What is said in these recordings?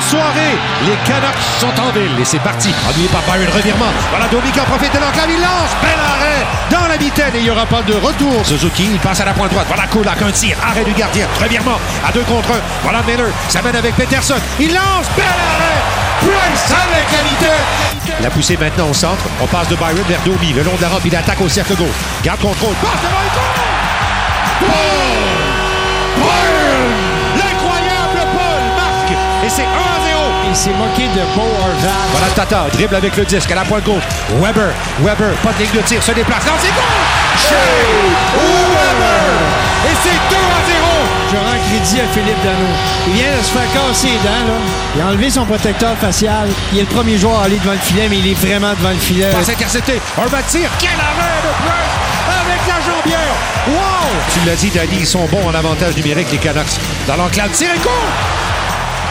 Soirée! Les Canucks sont en ville et c'est parti. Ennuyé par Byron, revirement. Voilà Domi qui en profite de l'enclave, il lance. Bel arrêt dans la mitaine et il n'y aura pas de retour. Suzuki, il passe à la pointe droite. Voilà Kulak, un tir. Arrêt du gardien. Revirement à deux contre un. Voilà Miller, ça mène avec Peterson. Il lance. Bel arrêt! Price avec la mitaine. La poussée maintenant au centre. On passe de Byron vers Domi. Le long de la robe, il attaque au cercle gauche. Garde contrôle. Passe devant le! L'incroyable Paul marque et c'est 1 à 0. Il s'est moqué de Beau Horvat. Voilà Tata, dribble avec le disque à la pointe gauche. Weber, Weber, pas de ligne de tir, se déplace. Non, c'est goal! Shea Weber! Et c'est 2 à 0. Je rends crédit à Philippe Dano. Il vient de se faire casser les dents, là. Il a enlevé son protecteur facial. Il est le premier joueur à aller devant le filet, mais il est vraiment devant le filet. Passe intercepté. Horvat tire. Quel arrêt de Price avec la jambière. Wow! Tu l'as dit, Danny, ils sont bons en avantage numérique, les Canucks. Dans l'enclave, tir et goal!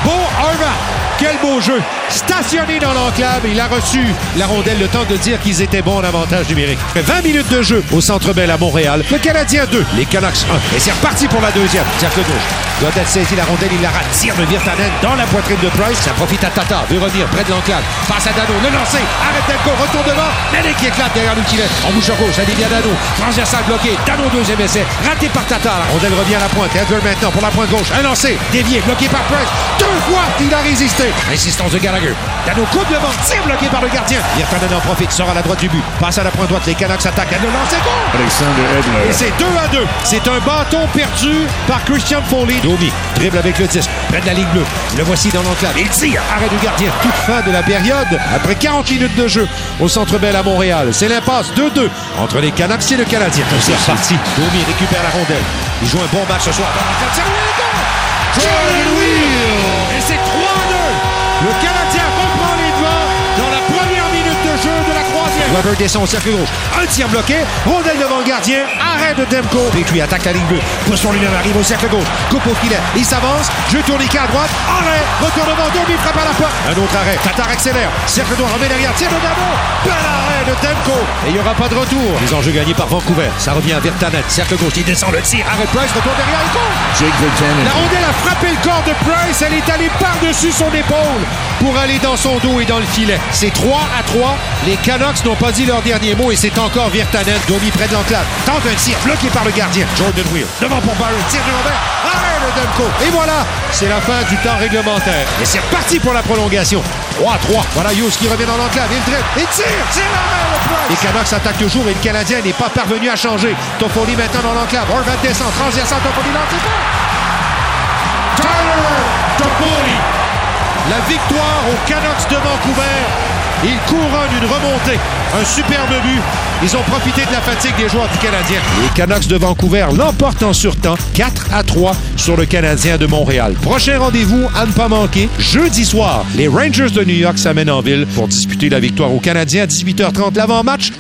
Beau Horvat. Quel beau jeu! Stationné dans l'enclave, il a reçu la rondelle le temps de dire qu'ils étaient bons en avantage numérique. 20 minutes de jeu au Centre Bell à Montréal. Le Canadien 2, les Canucks 1. Et c'est reparti pour la deuxième. Cercle gauche. Godet saisit la rondelle, il la rate. Tire de Virtanen dans la poitrine de Price. Ça profite à Tata. Veut revenir près de l'enclave. Passe à Dano. Le lancer. Arrête d'être retour devant. L'année qui éclate derrière l'outil. En bouche à gauche. Ça dévie à Dano. Transversal bloqué. Dano deuxième essai. Raté par Tata. La rondelle revient à la pointe. Edler maintenant pour la pointe gauche. Un lancer. Dévié. Bloqué par Price. Deux fois il a résisté. Insistance de Gallagher. Dano coupe devant. Tire bloqué par le gardien. Virtanen en profite. Sort à la droite du but. Passe à la pointe droite. Les Canucks attaquent. Le lancer. Goal! Alexander Et Edler. c'est 2 à 2. C'est un bâton perdu par Christian Foley. Domi dribble avec le disque, près de la ligne bleue. Le voici dans l'enclave. Il tire. Arrêt du gardien. Toute fin de la période. Après 40 minutes de jeu au Centre Bell à Montréal. C'est l'impasse 2-2 entre les Canucks et le Canadien. C'est reparti. Domi récupère la rondelle. Il joue un bon match ce soir. C'est! Jordan Will! Et c'est 3-2. Le Canadien reprend les devants dans la première minute de jeu de la croisième. Weber descend au cercle gauche. Un tir bloqué. Rondelle devant le gardien. Arrêt de Demko. Petrie attaque la ligne bleue. Pousse son lui-même, arrive au cercle gauche. Coupe au filet. Il s'avance. Jeu tourniquet à droite. Arrêt. Retour devant. Domi frappe à la porte. Un autre arrêt. Tatar accélère. Cercle droit. Remet derrière. Tire de Dano. Bel arrêt de Demko. Et il n'y aura pas de retour. Les enjeux gagnés par Vancouver. Ça revient à Vertanet. Cercle gauche. Il descend le tir. Arrêt Price. Retour derrière. Compte. Jake. La rondelle a frappé le corps de Price. Elle est allée par-dessus son épaule pour aller dans son dos et dans le filet. C'est 3 à 3. Les Canucks n'ont pas dit leur dernier mot et c'est encore Virtanen, Domi près de l'enclave. Tente un tir bloqué par le gardien. Jordan Wheel. Devant pour Byron. Tir de l'envers. Arrêt Et voilà, c'est la fin du temps réglementaire. Et c'est reparti pour la prolongation. 3 à 3. Voilà Hughes qui revient dans l'enclave. Il dribble. Et tire. C'est la main de Price. Les Canucks attaquent toujours et le Canadien n'est pas parvenu à changer. Toffoli maintenant dans l'enclave. Horvat descend. Transversal. Toffoli. C'est bon. Tyler Toffoli. La victoire aux Canucks de Vancouver. Ils couronnent une remontée. Un superbe but. Ils ont profité de la fatigue des joueurs du Canadien. Les Canucks de Vancouver l'emportent en surtemps 4 à 3 sur le Canadien de Montréal. Prochain rendez-vous à ne pas manquer. Jeudi soir, les Rangers de New York s'amènent en ville pour disputer la victoire aux Canadiens à 18h30 l'avant-match